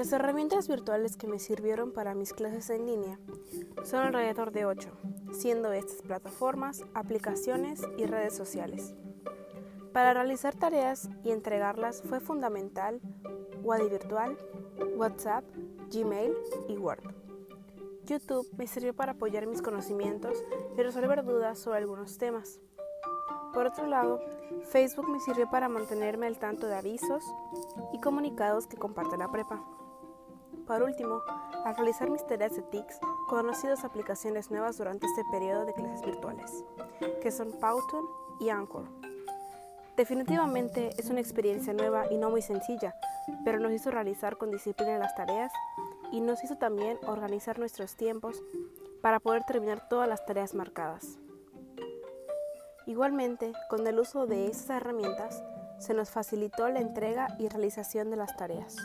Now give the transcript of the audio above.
Las herramientas virtuales que me sirvieron para mis clases en línea son alrededor de 8, siendo estas plataformas, aplicaciones y redes sociales. Para realizar tareas y entregarlas fue fundamental Wadi Virtual, WhatsApp, Gmail y Word. YouTube me sirvió para apoyar mis conocimientos y resolver dudas sobre algunos temas. Por otro lado, Facebook me sirvió para mantenerme al tanto de avisos y comunicados que comparte la prepa. Por último, al realizar mis tareas de TICS, conocí dos aplicaciones nuevas durante este periodo de clases virtuales, que son Powtoon y Anchor. Definitivamente es una experiencia nueva y no muy sencilla, pero nos hizo realizar con disciplina las tareas y nos hizo también organizar nuestros tiempos para poder terminar todas las tareas marcadas. Igualmente, con el uso de esas herramientas, se nos facilitó la entrega y realización de las tareas.